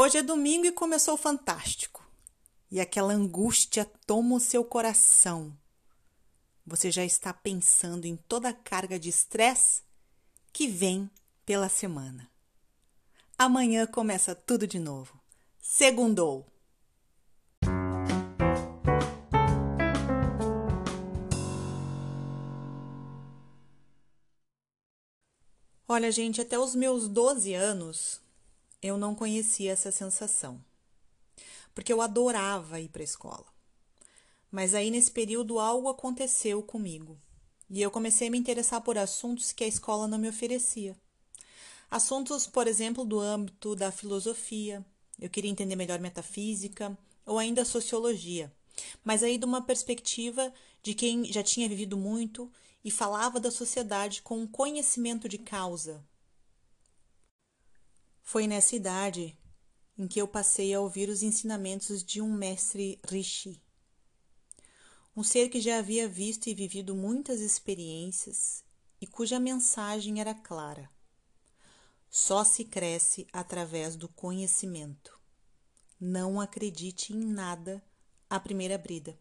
Hoje é domingo e começou fantástico. E aquela angústia toma o seu coração. Você já está pensando em toda a carga de estresse que vem pela semana. Amanhã começa tudo de novo. Segundou. Olha, gente, até os meus 12 anos eu não conhecia essa sensação. Porque eu adorava ir para a escola. Mas aí nesse período algo aconteceu comigo. E eu comecei a me interessar por assuntos que a escola não me oferecia. Assuntos, por exemplo, do âmbito da filosofia. Eu queria entender melhor metafísica ou ainda sociologia. Mas aí de uma perspectiva de quem já tinha vivido muito e falava da sociedade com um conhecimento de causa, foi nessa idade em que eu passei a ouvir os ensinamentos de um mestre Rishi. Um ser que já havia visto e vivido muitas experiências e cuja mensagem era clara. Só se cresce através do conhecimento. Não acredite em nada à primeira brida.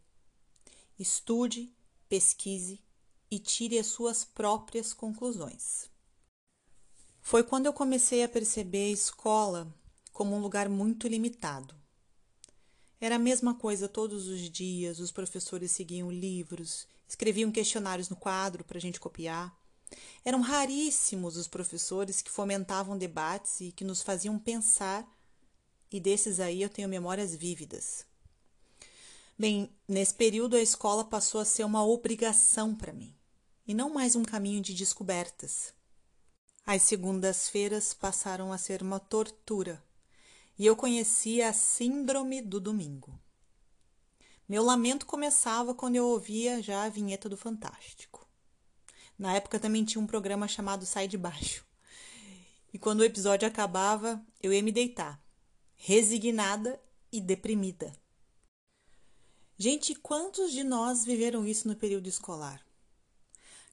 Estude, pesquise e tire as suas próprias conclusões. Foi quando eu comecei a perceber a escola como um lugar muito limitado. Era a mesma coisa todos os dias, os professores seguiam livros, escreviam questionários no quadro para a gente copiar. Eram raríssimos os professores que fomentavam debates e que nos faziam pensar, e desses aí eu tenho memórias vívidas. Bem, nesse período a escola passou a ser uma obrigação para mim, e não mais um caminho de descobertas. As segundas-feiras passaram a ser uma tortura e eu conhecia a síndrome do domingo. Meu lamento começava quando eu ouvia já a vinheta do Fantástico. Na época também tinha um programa chamado Sai de Baixo. E quando o episódio acabava, eu ia me deitar, resignada e deprimida. Gente, quantos de nós viveram isso no período escolar?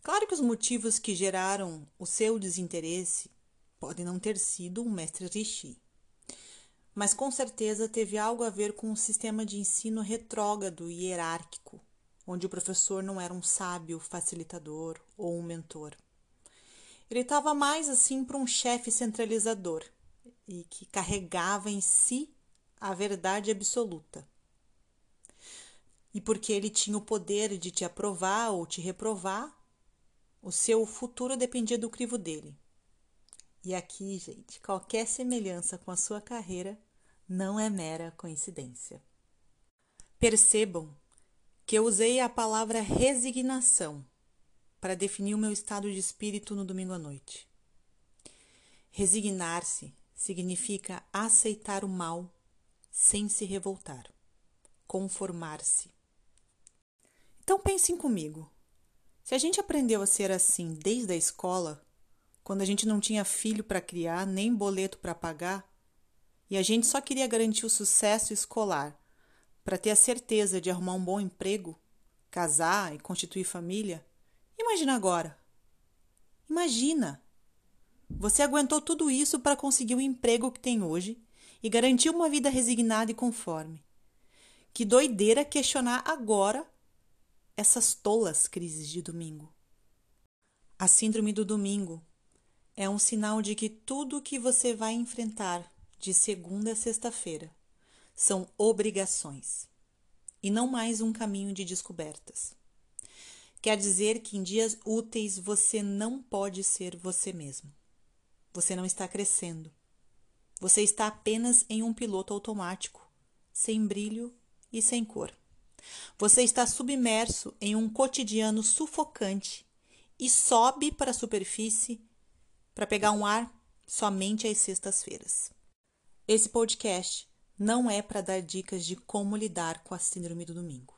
Claro que os motivos que geraram o seu desinteresse podem não ter sido um mestre Rishi, mas com certeza teve algo a ver com o um sistema de ensino retrógrado e hierárquico, onde o professor não era um sábio facilitador ou um mentor. Ele estava mais assim para um chefe centralizador e que carregava em si a verdade absoluta. E porque ele tinha o poder de te aprovar ou te reprovar, o seu futuro dependia do crivo dele. E aqui, gente, qualquer semelhança com a sua carreira não é mera coincidência. Percebam que eu usei a palavra resignação para definir o meu estado de espírito no domingo à noite. Resignar-se significa aceitar o mal sem se revoltar, conformar-se. Então pensem comigo. Se a gente aprendeu a ser assim desde a escola, quando a gente não tinha filho para criar, nem boleto para pagar, e a gente só queria garantir o sucesso escolar para ter a certeza de arrumar um bom emprego, casar e constituir família, imagina agora. Imagina! Você aguentou tudo isso para conseguir o emprego que tem hoje e garantir uma vida resignada e conforme. Que doideira questionar agora essas tolas crises de domingo. A síndrome do domingo é um sinal de que tudo o que você vai enfrentar de segunda a sexta-feira são obrigações e não mais um caminho de descobertas. Quer dizer que em dias úteis você não pode ser você mesmo. Você não está crescendo. Você está apenas em um piloto automático, sem brilho e sem cor. Você está submerso em um cotidiano sufocante e sobe para a superfície para pegar um ar somente às sextas-feiras. Esse podcast não é para dar dicas de como lidar com a síndrome do domingo,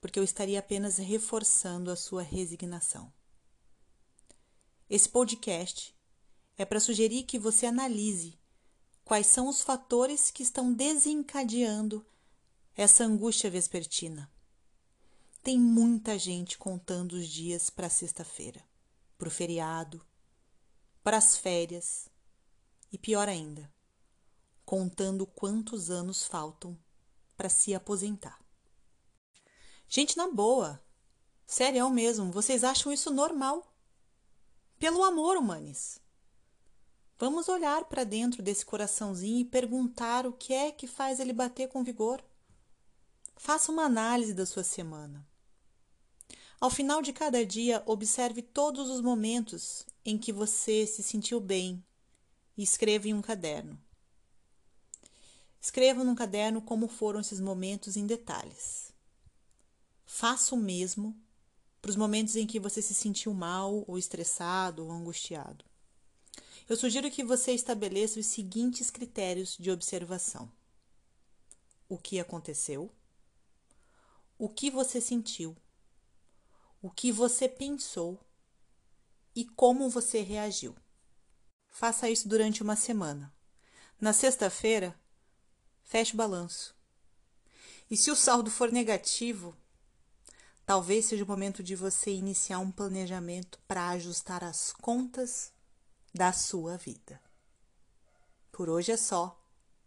porque eu estaria apenas reforçando a sua resignação. Esse podcast é para sugerir que você analise quais são os fatores que estão desencadeando essa angústia vespertina. Tem muita gente contando os dias para sexta-feira, para o feriado, para as férias e pior ainda, contando quantos anos faltam para se aposentar. Gente, na boa, sério mesmo, vocês acham isso normal? Pelo amor, humanes. Vamos olhar para dentro desse coraçãozinho e perguntar o que é que faz ele bater com vigor. Faça uma análise da sua semana. Ao final de cada dia, observe todos os momentos em que você se sentiu bem e escreva em um caderno. Escreva num caderno como foram esses momentos em detalhes. Faça o mesmo para os momentos em que você se sentiu mal, ou estressado, ou angustiado. Eu sugiro que você estabeleça os seguintes critérios de observação: o que aconteceu, o que você sentiu, o que você pensou e como você reagiu. Faça isso durante uma semana. Na sexta-feira, feche o balanço. E se o saldo for negativo, talvez seja o momento de você iniciar um planejamento para ajustar as contas da sua vida. Por hoje é só.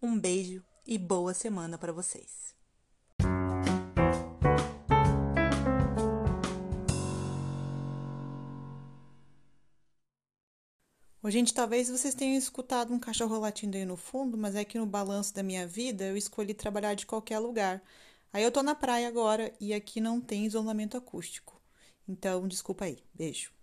Um beijo e boa semana para vocês. Gente, talvez vocês tenham escutado um cachorro latindo aí no fundo, mas é que no balanço da minha vida eu escolhi trabalhar de qualquer lugar. Aí eu tô na praia agora e aqui não tem isolamento acústico. Então, desculpa aí. Beijo.